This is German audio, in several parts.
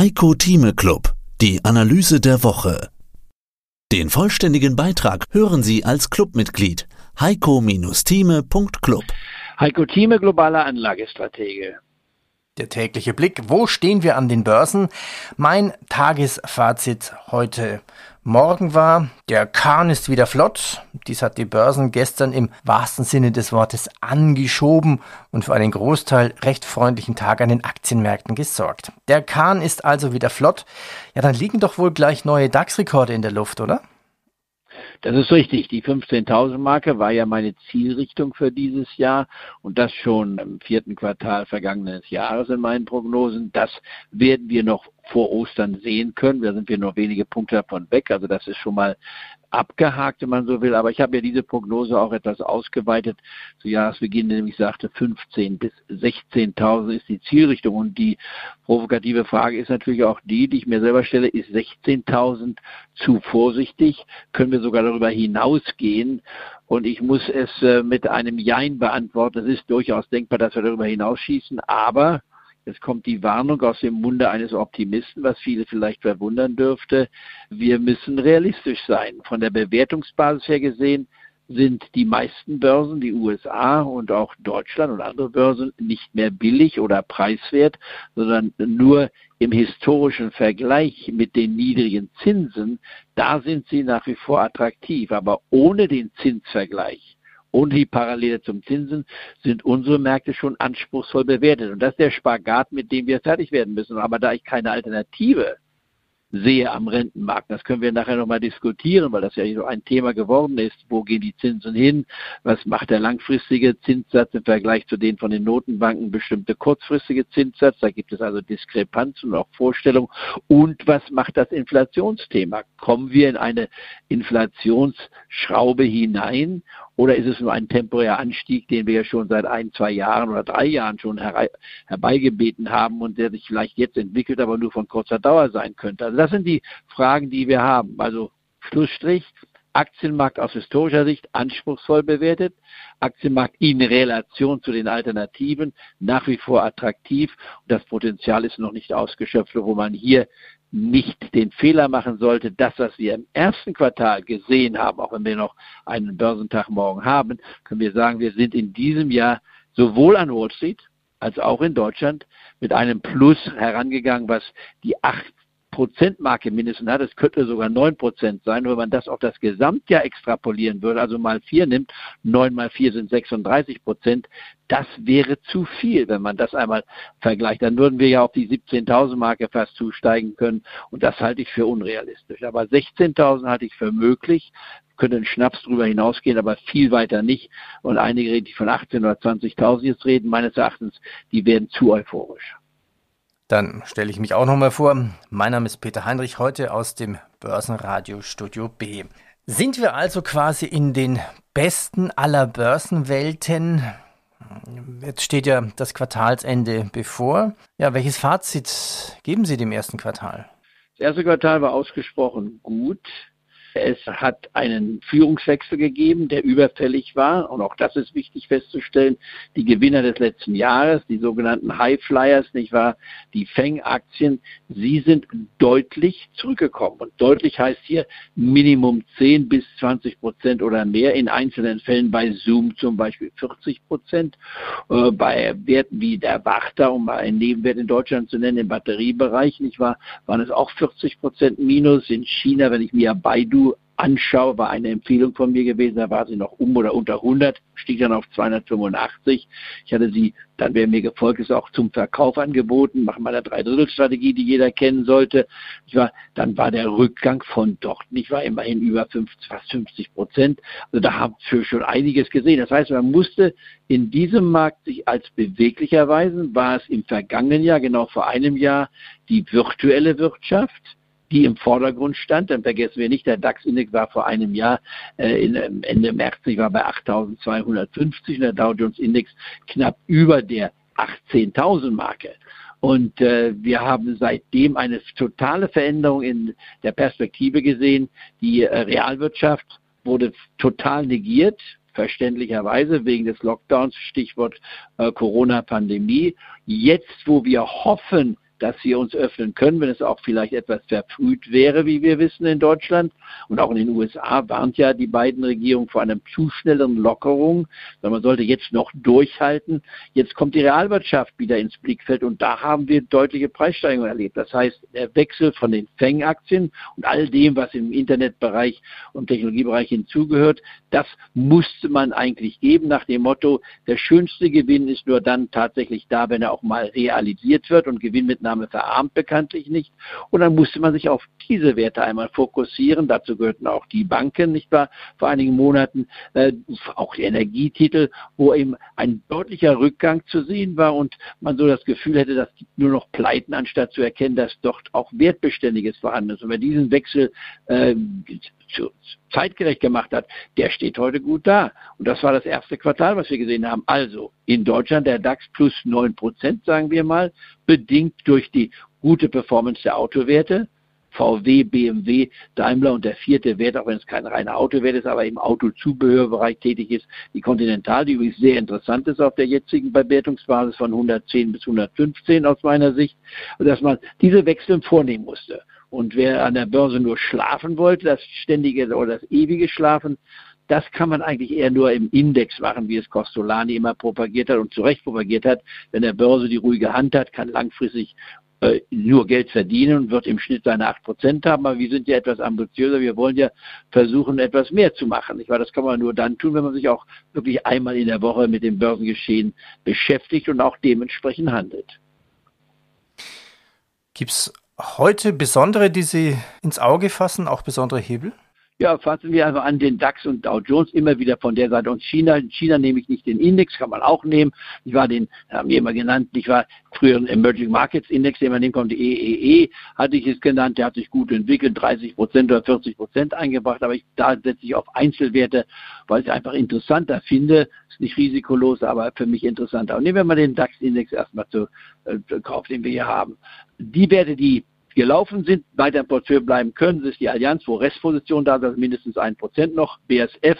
Heiko Thieme Club, die Analyse der Woche. Den vollständigen Beitrag hören Sie als Clubmitglied heiko-thieme.club. Heiko Thieme, globaler Anlagestratege. Der tägliche Blick. Wo stehen wir an den Börsen? Mein Tagesfazit heute Morgen war, der Kahn ist wieder flott. Dies hat die Börsen gestern im wahrsten Sinne des Wortes angeschoben und für einen Großteil recht freundlichen Tag an den Aktienmärkten gesorgt. Der Kahn ist also wieder flott. Ja, dann liegen doch wohl gleich neue DAX-Rekorde in der Luft, oder? Das ist richtig. Die 15.000 Marke war ja meine Zielrichtung für dieses Jahr und das schon im vierten Quartal vergangenen Jahres in meinen Prognosen. Das werden wir noch vor Ostern sehen können. Da sind wir nur wenige Punkte davon weg. Also das ist schon mal abgehakt, wenn man so will. Aber ich habe ja diese Prognose auch etwas ausgeweitet. Zu Jahresbeginn, nämlich sagte 15 bis 16.000 ist die Zielrichtung. Und die provokative Frage ist natürlich auch die, die ich mir selber stelle, ist 16.000 zu vorsichtig? Können wir sogar darüber hinausgehen? Und ich muss es äh, mit einem Jein beantworten. Es ist durchaus denkbar, dass wir darüber hinausschießen. Aber Jetzt kommt die Warnung aus dem Munde eines Optimisten, was viele vielleicht verwundern dürfte. Wir müssen realistisch sein. Von der Bewertungsbasis her gesehen sind die meisten Börsen, die USA und auch Deutschland und andere Börsen, nicht mehr billig oder preiswert, sondern nur im historischen Vergleich mit den niedrigen Zinsen, da sind sie nach wie vor attraktiv. Aber ohne den Zinsvergleich und die Parallele zum Zinsen sind unsere Märkte schon anspruchsvoll bewertet. Und das ist der Spagat, mit dem wir fertig werden müssen. Aber da ich keine Alternative sehe am Rentenmarkt. Das können wir nachher nochmal diskutieren, weil das ja so ein Thema geworden ist. Wo gehen die Zinsen hin? Was macht der langfristige Zinssatz im Vergleich zu den von den Notenbanken bestimmte kurzfristige Zinssatz? Da gibt es also Diskrepanzen und auch Vorstellungen. Und was macht das Inflationsthema? Kommen wir in eine Inflationsschraube hinein oder ist es nur ein temporärer Anstieg, den wir ja schon seit ein, zwei Jahren oder drei Jahren schon herbeigebeten haben und der sich vielleicht jetzt entwickelt, aber nur von kurzer Dauer sein könnte? Also das sind die Fragen, die wir haben. Also Schlussstrich, Aktienmarkt aus historischer Sicht anspruchsvoll bewertet, Aktienmarkt in Relation zu den Alternativen nach wie vor attraktiv und das Potenzial ist noch nicht ausgeschöpft, wo man hier nicht den Fehler machen sollte, das, was wir im ersten Quartal gesehen haben, auch wenn wir noch einen Börsentag morgen haben, können wir sagen, wir sind in diesem Jahr sowohl an Wall Street als auch in Deutschland mit einem Plus herangegangen, was die acht Prozentmarke mindestens hat. Es könnte sogar neun Prozent sein. wenn man das auf das Gesamtjahr extrapolieren würde, also mal vier nimmt, neun mal vier sind 36 Prozent, das wäre zu viel, wenn man das einmal vergleicht. Dann würden wir ja auf die 17.000 Marke fast zusteigen können. Und das halte ich für unrealistisch. Aber 16.000 halte ich für möglich könnte ein Schnaps drüber hinausgehen, aber viel weiter nicht. Und einige, die von 18.000 oder 20.000 jetzt reden, meines Erachtens, die werden zu euphorisch. Dann stelle ich mich auch nochmal vor. Mein Name ist Peter Heinrich, heute aus dem Börsenradio Studio B. Sind wir also quasi in den besten aller Börsenwelten? Jetzt steht ja das Quartalsende bevor. Ja, welches Fazit geben Sie dem ersten Quartal? Das erste Quartal war ausgesprochen gut. Es hat einen Führungswechsel gegeben, der überfällig war. Und auch das ist wichtig festzustellen. Die Gewinner des letzten Jahres, die sogenannten High Flyers, nicht wahr? Die Feng-Aktien, sie sind deutlich zurückgekommen. Und deutlich heißt hier Minimum 10 bis 20 Prozent oder mehr. In einzelnen Fällen bei Zoom zum Beispiel 40 Prozent. Äh, bei Werten wie der Wachter, um mal einen Nebenwert in Deutschland zu nennen, im Batteriebereich, nicht wahr? Waren es auch 40 Prozent Minus. In China, wenn ich mir Baidu anschaue, war eine Empfehlung von mir gewesen, da war sie noch um oder unter 100, stieg dann auf 285. Ich hatte sie, dann wäre mir gefolgt, ist auch zum Verkauf angeboten, machen wir eine Dreidrittelstrategie, die jeder kennen sollte. Ich war, dann war der Rückgang von dort, ich war immerhin über 50, fast 50 Prozent. Also da haben wir schon einiges gesehen. Das heißt, man musste in diesem Markt sich als beweglich erweisen, war es im vergangenen Jahr, genau vor einem Jahr, die virtuelle Wirtschaft, die im Vordergrund stand. Dann vergessen wir nicht, der DAX-Index war vor einem Jahr äh, in, ähm, Ende März, ich war bei 8.250 und der Dow Jones-Index knapp über der 18.000 Marke. Und äh, wir haben seitdem eine totale Veränderung in der Perspektive gesehen. Die äh, Realwirtschaft wurde total negiert, verständlicherweise wegen des Lockdowns, Stichwort äh, Corona-Pandemie. Jetzt, wo wir hoffen, dass wir uns öffnen können, wenn es auch vielleicht etwas verfrüht wäre, wie wir wissen in Deutschland. Und auch in den USA warnt ja die beiden Regierungen vor einer zu schnellen Lockerung, man sollte jetzt noch durchhalten. Jetzt kommt die Realwirtschaft wieder ins Blickfeld und da haben wir deutliche Preissteigerungen erlebt. Das heißt, der Wechsel von den Fang-Aktien und all dem, was im Internetbereich und Technologiebereich hinzugehört, das musste man eigentlich geben nach dem Motto, der schönste Gewinn ist nur dann tatsächlich da, wenn er auch mal realisiert wird und Gewinnmitnahme verarmt bekanntlich nicht. Und dann musste man sich auf diese Werte einmal fokussieren. Dazu gehörten auch die Banken, nicht wahr, vor einigen Monaten, äh, auch die Energietitel, wo eben ein deutlicher Rückgang zu sehen war und man so das Gefühl hätte, dass nur noch Pleiten, anstatt zu erkennen, dass dort auch Wertbeständiges vorhanden ist. Und wer diesen Wechsel äh, zu, zeitgerecht gemacht hat, der steht heute gut da. Und das war das erste Quartal, was wir gesehen haben. Also in Deutschland der DAX plus neun Prozent, sagen wir mal, bedingt durch die gute Performance der Autowerte. VW, BMW, Daimler und der vierte Wert, auch wenn es kein reiner Autowert ist, aber im Autozubehörbereich tätig ist, die Continental, die übrigens sehr interessant ist auf der jetzigen Bewertungsbasis von 110 bis 115 aus meiner Sicht, dass man diese Wechsel vornehmen musste. Und wer an der Börse nur schlafen wollte, das ständige oder das ewige Schlafen, das kann man eigentlich eher nur im Index machen, wie es Costolani immer propagiert hat und zu Recht propagiert hat. Wenn der Börse die ruhige Hand hat, kann langfristig äh, nur Geld verdienen und wird im Schnitt seine 8% haben. Aber wir sind ja etwas ambitiöser. Wir wollen ja versuchen, etwas mehr zu machen. Ich meine, das kann man nur dann tun, wenn man sich auch wirklich einmal in der Woche mit dem Börsengeschehen beschäftigt und auch dementsprechend handelt. Gibt es heute besondere, die Sie ins Auge fassen, auch besondere Hebel? Ja, fassen wir einfach an den DAX und Dow Jones immer wieder von der Seite. Und China, in China nehme ich nicht den Index, kann man auch nehmen. Ich war den, haben wir immer genannt, ich war früher ein Emerging Markets Index, den man nehmen konnte, EEE, hatte ich es genannt, der hat sich gut entwickelt, 30 Prozent oder 40 Prozent eingebracht, aber ich, da setze ich auf Einzelwerte, weil ich es einfach interessanter finde. Ist nicht risikolos, aber für mich interessanter. Und nehmen wir mal den DAX-Index erstmal zu, äh, Kauf, den wir hier haben. Die Werte, die gelaufen sind, weiter im Portfolio bleiben können. Ist die Allianz, wo Restposition da also mindestens ein Prozent noch. BSF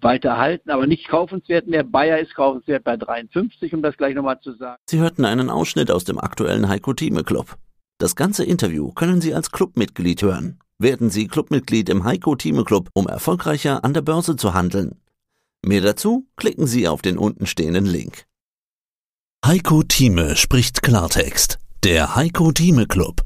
weiter halten, aber nicht kaufenswert mehr. Bayer ist kaufenswert bei 53, um das gleich nochmal zu sagen. Sie hörten einen Ausschnitt aus dem aktuellen Heiko Thieme Club. Das ganze Interview können Sie als Clubmitglied hören. Werden Sie Clubmitglied im Heiko Thieme Club, um erfolgreicher an der Börse zu handeln. Mehr dazu klicken Sie auf den untenstehenden Link. Heiko Thieme spricht Klartext. Der Heiko Thieme Club.